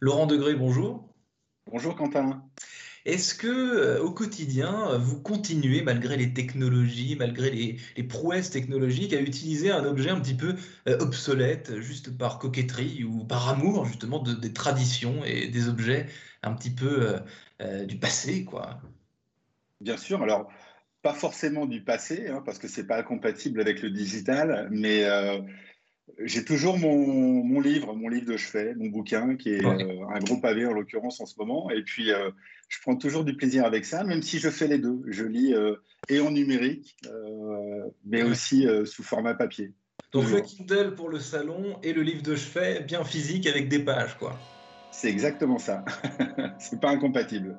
Laurent Degré, bonjour. Bonjour Quentin. Est-ce que euh, au quotidien, vous continuez, malgré les technologies, malgré les, prouesses technologiques, à utiliser un objet un petit peu euh, obsolète, juste par coquetterie ou par amour justement des traditions et des objets un petit peu euh, du passé, quoi? Bien sûr. Alors, pas forcément du passé, hein, parce que c'est pas compatible avec le digital, mais j'ai toujours mon, livre, mon livre de chevet, mon bouquin, qui est euh, un gros pavé en l'occurrence en ce moment. Et puis, euh, je prends toujours du plaisir avec ça, même si je fais les deux. Je lis euh, et en numérique, mais aussi sous format papier. Donc le Kindle pour le salon et le livre de chevet bien physique avec des pages, quoi. C'est exactement ça. C'est pas incompatible.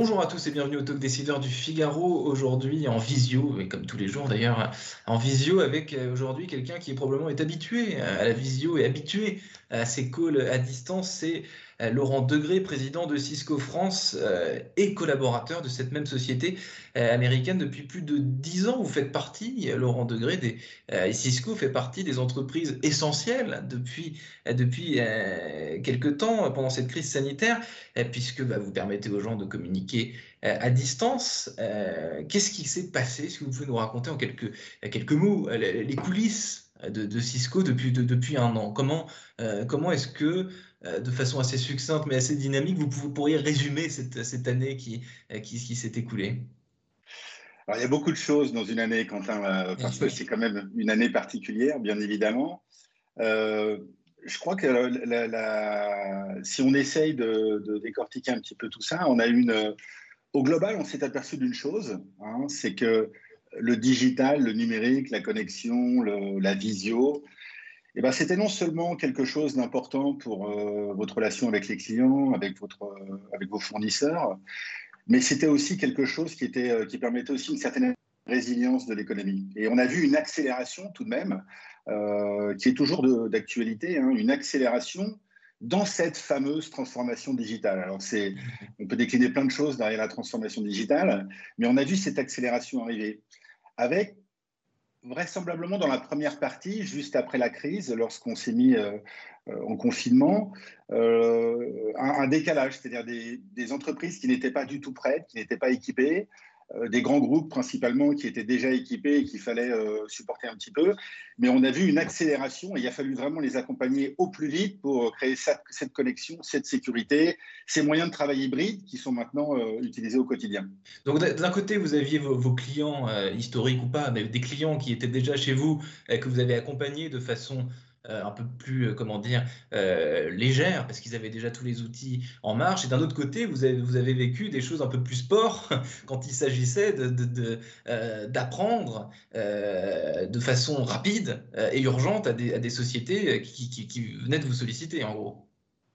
Bonjour à tous et bienvenue au Talk Décideur du Figaro. Aujourd'hui en visio, et comme tous les jours d'ailleurs, en visio avec euh, aujourd'hui quelqu'un qui probablement est habitué à la visio et habitué à ces calls à distance. C'est Laurent Degré, président de Cisco France euh, et collaborateur de cette même société euh, américaine depuis plus de dix ans. Vous faites partie, Laurent Degré, des, Cisco fait partie des entreprises essentielles depuis, depuis quelques temps pendant cette crise sanitaire, puisque bah, vous permettez aux gens de communiquer à distance. Qu'est-ce qui s'est passé? Est-ce que vous pouvez nous raconter en quelques, quelques mots les coulisses de, Cisco depuis, depuis un an? Comment, comment est-ce que euh, de façon assez succincte mais assez dynamique, vous, pourriez résumer cette, cette année qui, euh, qui, qui s'est écoulée Alors, il y a beaucoup de choses dans une année, Quentin, euh, parce que c'est quand même une année particulière, bien évidemment. je crois que si on essaye de, décortiquer un petit peu tout ça, on a une. Au global, on s'est aperçu d'une chose, hein, c'est que le digital, le numérique, la connexion, la visio, eh ben, c'était non seulement quelque chose d'important pour euh, votre relation avec les clients, avec, votre, euh, avec vos fournisseurs, mais c'était aussi quelque chose qui, était, euh, qui permettait aussi une certaine résilience de l'économie. Et on a vu une accélération tout de même, qui est toujours d'actualité, hein, une accélération dans cette fameuse transformation digitale. Alors, on peut décliner plein de choses derrière la transformation digitale, mais on a vu cette accélération arriver avec vraisemblablement dans la première partie, juste après la crise, lorsqu'on s'est mis euh, euh, en confinement, euh, un, décalage, c'est-à-dire des, entreprises qui n'étaient pas du tout prêtes, qui n'étaient pas équipées, des grands groupes principalement qui étaient déjà équipés et qu'il fallait euh, supporter un petit peu. Mais on a vu une accélération et il a fallu vraiment les accompagner au plus vite pour créer cette, connexion, cette sécurité, ces moyens de travail hybrides qui sont maintenant euh, utilisés au quotidien. Donc d'un côté, vous aviez vos, clients historiques ou pas, mais des clients qui étaient déjà chez vous, que vous avez accompagnés de façon euh, un peu plus, euh, comment dire, euh, légère, parce qu'ils avaient déjà tous les outils en marche. Et d'un autre côté, vous avez, vous avez vécu des choses un peu plus sport quand il s'agissait d'apprendre de, de, façon rapide et urgente à des, à des sociétés qui, qui, qui, venaient de vous solliciter, en gros.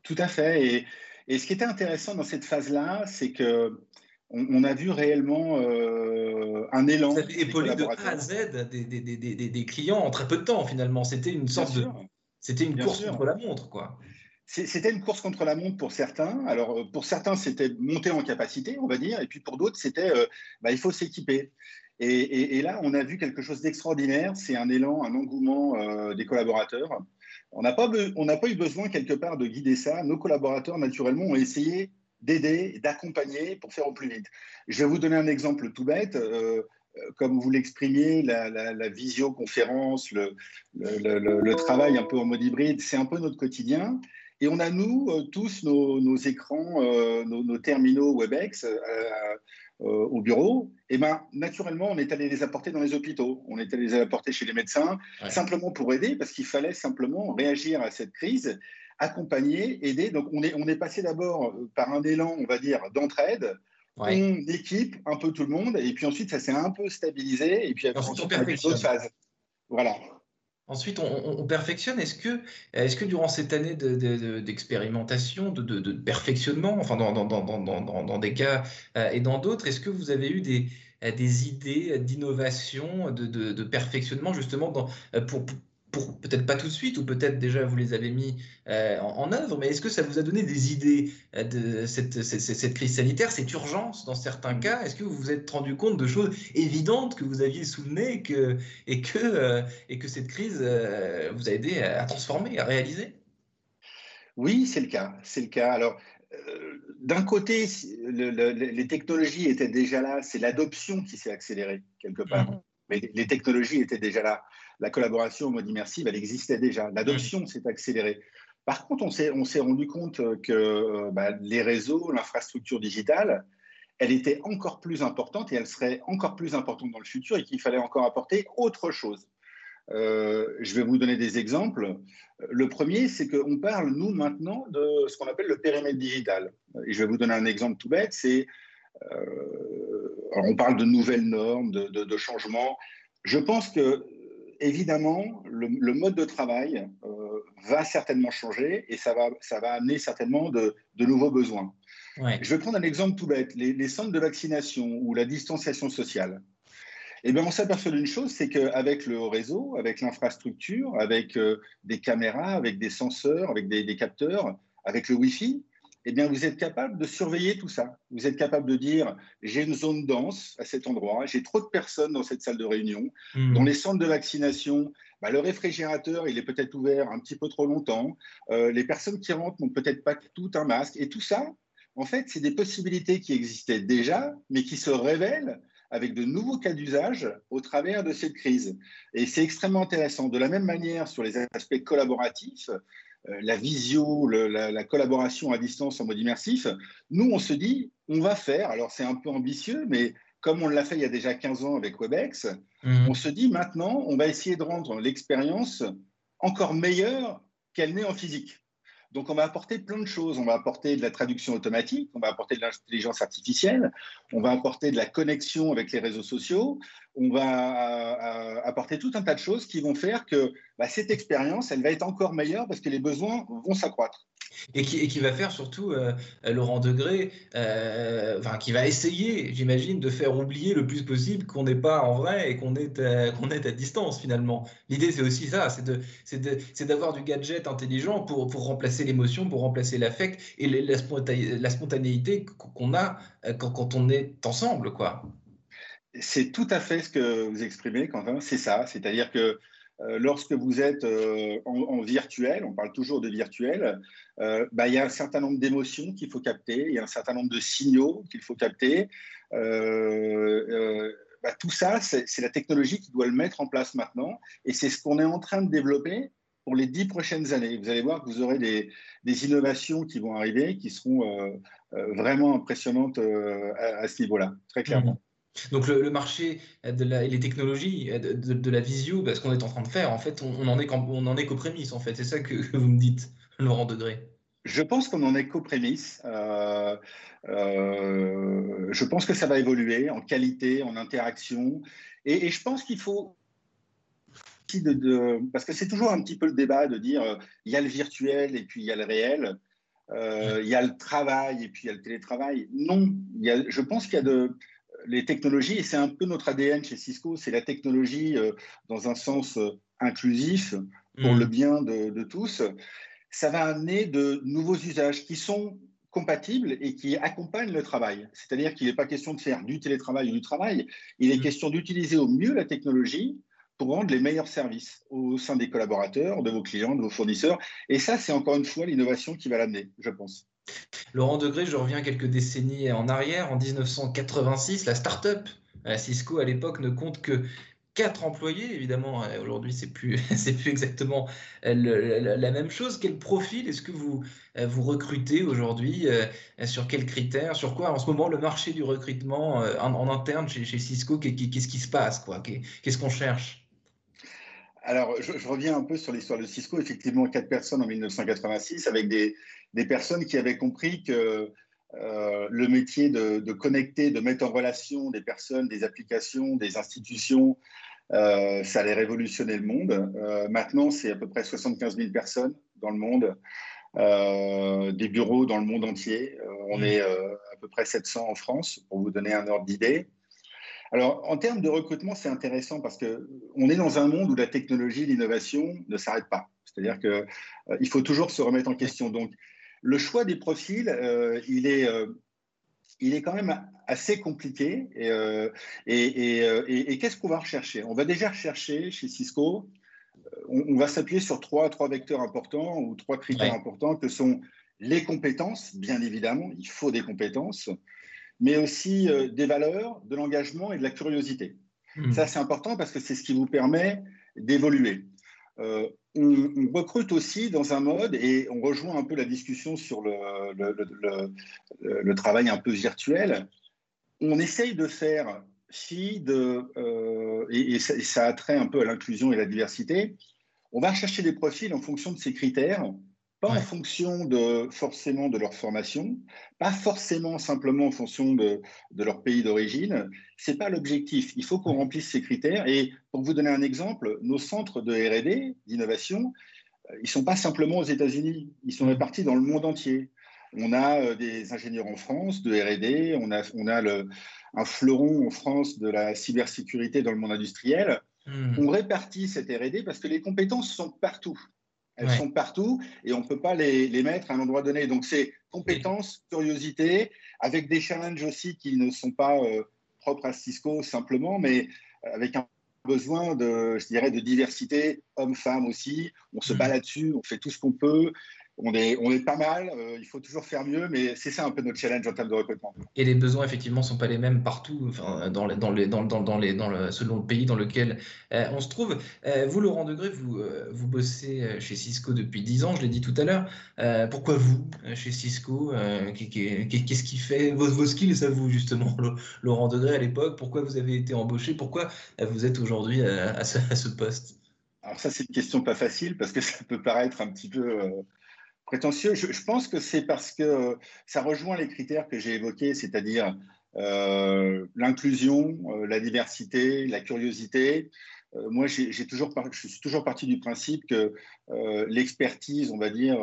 Tout à fait. Et, et ce qui était intéressant dans cette phase-là, c'est que on, a vu réellement euh, un élan. Vous avez épaulé de A à Z des, clients en très peu de temps finalement. C'était une sorte de. C'était une course contre la montre, quoi. C'était une course contre la montre pour certains. Alors, euh, pour certains, c'était monter en capacité, on va dire, et puis pour d'autres, c'était euh, bah, il faut s'équiper. Et, là, on a vu quelque chose d'extraordinaire. C'est un élan, un engouement des collaborateurs. On n'a pas, pas eu besoin quelque part de guider ça. Nos collaborateurs, naturellement, ont essayé d'aider, d'accompagner pour faire au plus vite. Je vais vous donner un exemple tout bête. Euh, euh, comme vous l'exprimiez, la, visioconférence, le, le, travail un peu en mode hybride, c'est un peu notre quotidien. Et on a, nous, euh, tous nos, écrans, nos, terminaux WebEx au bureau. Et ben, naturellement, on est allé les apporter dans les hôpitaux. On est allé les apporter chez les médecins, simplement pour aider, parce qu'il fallait simplement réagir à cette crise accompagner, aider. Donc on est, on est passé d'abord euh, par un élan, on va dire, d'entraide. On équipe un peu tout le monde, et puis ensuite ça s'est un peu stabilisé, et puis ensuite, on perfectionne. d'autres phases. Voilà. Ensuite, on, perfectionne. Est-ce que, est que durant cette année d'expérimentation, de, de, perfectionnement, enfin dans, dans, dans, dans des cas euh, et dans d'autres, est-ce que vous avez eu des, des idées d'innovation, de, perfectionnement justement pour, pour peut-être pas tout de suite, ou peut-être déjà vous les avez mis en, œuvre, mais est-ce que ça vous a donné des idées de cette, cette, crise sanitaire, cette urgence dans certains cas? Est-ce que vous vous êtes rendu compte de choses évidentes que vous aviez nez que, et, que, et que cette crise vous a aidé à transformer, à réaliser? Oui, c'est le cas. C'est le cas. Alors, euh, d'un côté, les technologies étaient déjà là. C'est l'adoption qui s'est accélérée quelque part. Mhm. Mais les technologies étaient déjà là. La collaboration au mode immersif, elle existait déjà. L'adoption s'est accélérée. Par contre, on s'est rendu compte que euh, bah, les réseaux, l'infrastructure digitale, elle était encore plus importante et elle serait encore plus importante dans le futur et qu'il fallait encore apporter autre chose. Euh, je vais vous donner des exemples. Le premier, c'est qu'on parle, nous, maintenant, de ce qu'on appelle le périmètre digital. Et je vais vous donner un exemple tout bête. C'est, euh, on parle de nouvelles normes, de, changements. Je pense que, évidemment, le, mode de travail euh, va certainement changer et ça va, ça va amener certainement de, nouveaux besoins. Je vais prendre un exemple tout bête. les centres de vaccination ou la distanciation sociale. Eh bien, on s'aperçoit d'une chose, c'est qu'avec le réseau, avec l'infrastructure, avec euh, des caméras, avec des senseurs, avec des, capteurs, avec le Wi-Fi, eh bien, vous êtes capable de surveiller tout ça. Vous êtes capable de dire, j'ai une zone dense à cet endroit, j'ai trop de personnes dans cette salle de réunion. Hmm. Dans les centres de vaccination, bah, le réfrigérateur, il est peut-être ouvert un petit peu trop longtemps. Euh, les personnes qui rentrent n'ont peut-être pas tout un masque. Et tout ça, en fait, c'est des possibilités qui existaient déjà, mais qui se révèlent avec de nouveaux cas d'usage au travers de cette crise. Et c'est extrêmement intéressant. De la même manière, sur les aspects collaboratifs, la visio, la, collaboration à distance en mode immersif, nous, on se dit, on va faire, alors c'est un peu ambitieux, mais comme on l'a fait il y a déjà 15 ans avec Webex, mhm. on se dit maintenant, on va essayer de rendre l'expérience encore meilleure qu'elle n'est en physique. Donc, on va apporter plein de choses. On va apporter de la traduction automatique, on va apporter de l'intelligence artificielle, on va apporter de la connexion avec les réseaux sociaux, on va euh, apporter tout un tas de choses qui vont faire que bah, cette expérience, elle va être encore meilleure parce que les besoins vont s'accroître. Et qui, et qui, va faire surtout, euh, Laurent Degré, euh, enfin, qui va essayer, j'imagine, de faire oublier le plus possible qu'on n'est pas en vrai et qu'on est, qu'on est à distance finalement. L'idée, c'est aussi ça, c'est d'avoir du gadget intelligent pour, pour remplacer l'émotion, pour remplacer l'affect et la, la spontanéité qu'on a euh, quand, quand, on est ensemble. quoi. C'est tout à fait ce que vous exprimez, Quentin, c'est ça. C'est-à-dire que euh, lorsque vous êtes euh, en, virtuel, on parle toujours de virtuel, euh, bah, il y a un certain nombre d'émotions qu'il faut capter, il y a un certain nombre de signaux qu'il faut capter. Bah, tout ça, c'est la technologie qui doit le mettre en place maintenant, et c'est ce qu'on est en train de développer pour les dix prochaines années. Vous allez voir que vous aurez des, innovations qui vont arriver, qui seront vraiment impressionnantes à, ce niveau-là, très clairement. Donc le, marché de la, et les technologies de, la visio, bah, ce qu'on est en train de faire, en fait, on, en est on en est qu'aux prémices, en fait. C'est ça que, vous me dites, Laurent Degré. Je pense qu'on en est qu'aux prémices. Euh, euh, je pense que ça va évoluer en qualité, en interaction. Et, je pense qu'il faut parce que c'est toujours un petit peu le débat de dire euh, il y a le virtuel et puis il y a le réel. il y a le travail et puis il y a le télétravail. Non, je pense qu'il y a de, les technologies, et c'est un peu notre ADN chez Cisco, c'est la technologie euh, dans un sens euh, inclusif pour mm. le bien de, tous. Ça va amener de nouveaux usages qui sont compatibles et qui accompagnent le travail. C'est-à-dire qu'il n'est pas question de faire du télétravail ou du travail, il est mm. question d'utiliser au mieux la technologie pour rendre les meilleurs services au sein des collaborateurs, de vos clients, de vos fournisseurs. Et ça, c'est encore une fois l'innovation qui va l'amener, je pense. Laurent Degré, je reviens quelques décennies en arrière. En 1986, la start-up Cisco à l'époque ne compte que 4 employés. Évidemment, euh, aujourd'hui, c'est plus, plus exactement euh, la, même chose. Quel profil est-ce que vous, euh, vous recrutez aujourd'hui Sur quels critères Sur quoi En ce moment, le marché du recrutement en, interne chez, Cisco, qu'est-ce qui se passe Qu'est-ce qu'on cherche? Alors, je, reviens un peu sur l'histoire de Cisco. Effectivement, quatre personnes en 1986, avec des, personnes qui avaient compris que euh, le métier de, connecter, de mettre en relation des personnes, des applications, des institutions, euh, ça allait révolutionner le monde. Euh, maintenant, c'est à peu près 75 000 personnes dans le monde, des bureaux dans le monde entier. on mmh. est à peu près 700 en France, pour vous donner un ordre d'idée. Alors, en termes de recrutement, c'est intéressant parce qu'on est dans un monde où la technologie, l'innovation ne s'arrête pas. C'est-à-dire qu'il faut toujours se remettre en question. Donc, le choix des profils, il est il est quand même assez compliqué. Et, euh, euh, et, qu'est-ce qu'on va rechercher? On va déjà rechercher chez Cisco, euh, on, va s'appuyer sur trois, trois vecteurs importants ou trois critères importants que sont les compétences, bien évidemment, il faut des compétences, mais aussi des valeurs, de l'engagement et de la curiosité. Hmm. Ça, c'est important parce que c'est ce qui vous permet d'évoluer on, recrute aussi dans un mode, et on rejoint un peu la discussion sur le, travail un peu virtuel, on essaye de faire fi de, euh, et, ça, a trait un peu à l'inclusion et la diversité, on va chercher des profils en fonction de ces critères pas en fonction de, forcément de leur formation, pas forcément simplement en fonction de, leur pays d'origine. Ce n'est pas l'objectif. Il faut qu'on remplisse ces critères. Et pour vous donner un exemple, nos centres de RD, d'innovation, euh, ils ne sont pas simplement aux États-Unis, ils sont répartis dans le monde entier. On a euh, des ingénieurs en France de RD, on a, on a le, un fleuron en France de la cybersécurité dans le monde industriel. Hmm. On répartit cette RD parce que les compétences sont partout. Elles sont partout et on ne peut pas les, les, mettre à un endroit donné. Donc, c'est compétence, curiosité, avec des challenges aussi qui ne sont pas euh, propres à Cisco simplement, mais avec un besoin de, je dirais, de diversité, hommes-femmes aussi. On se mmh. bat là-dessus, on fait tout ce qu'on peut on est, on est pas mal, euh, il faut toujours faire mieux, mais c'est ça un peu notre challenge en termes de recrutement. Et les besoins, effectivement, ne sont pas les mêmes partout, enfin, dans, les, dans, les, dans, dans, les, dans le, selon le pays dans lequel euh, on se trouve. Euh, vous, Laurent Degré, vous, vous bossez chez Cisco depuis 10 ans, je l'ai dit tout à l'heure. pourquoi vous, chez Cisco Qu'est-ce qui fait vos, vos skills à vous, justement, Laurent Degré, à l'époque? Pourquoi vous avez été embauché? Pourquoi vous êtes aujourd'hui à, ce, poste? Alors ça, c'est une question pas facile parce que ça peut paraître un petit peu prétentieux. Je, pense que c'est parce que ça rejoint les critères que j'ai évoqués, c'est-à-dire euh, l'inclusion, euh, la diversité, la curiosité. Euh, moi, j'ai toujours je suis toujours parti du principe que l'expertise, on va dire,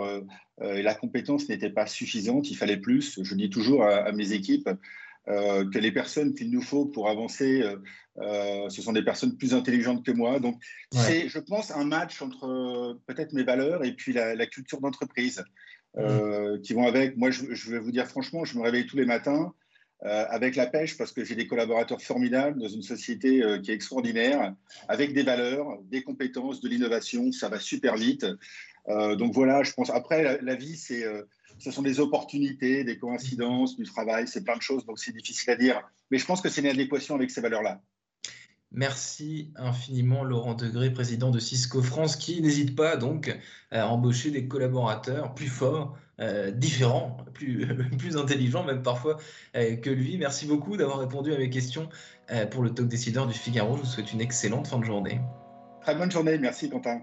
et la compétence n'étaient pas suffisantes. Il fallait plus. Je dis toujours à mes équipes, euh, que les personnes qu'il nous faut pour avancer, euh, euh, ce sont des personnes plus intelligentes que moi. Donc, c'est, je pense, un match entre peut-être mes valeurs et puis la, culture d'entreprise mmh. qui vont avec. Moi, je, je, vais vous dire franchement, je me réveille tous les matins avec la pêche parce que j'ai des collaborateurs formidables dans une société qui est extraordinaire, avec des valeurs, des compétences, de l'innovation. Ça va super vite. donc voilà, je pense. Après, la vie, c'est ce sont des opportunités, des coïncidences, du travail, c'est plein de choses, donc c'est difficile à dire. Mais je pense que c'est une adéquation avec ces valeurs-là. Merci infiniment Laurent Degré, président de Cisco France, qui n'hésite pas donc à embaucher des collaborateurs plus forts, euh, différents, plus, plus intelligents même parfois euh, que lui. Merci beaucoup d'avoir répondu à mes questions euh, pour le talk décideur du Figaro. Je vous souhaite une excellente fin de journée. Très bonne journée, merci Quentin.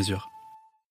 mesure.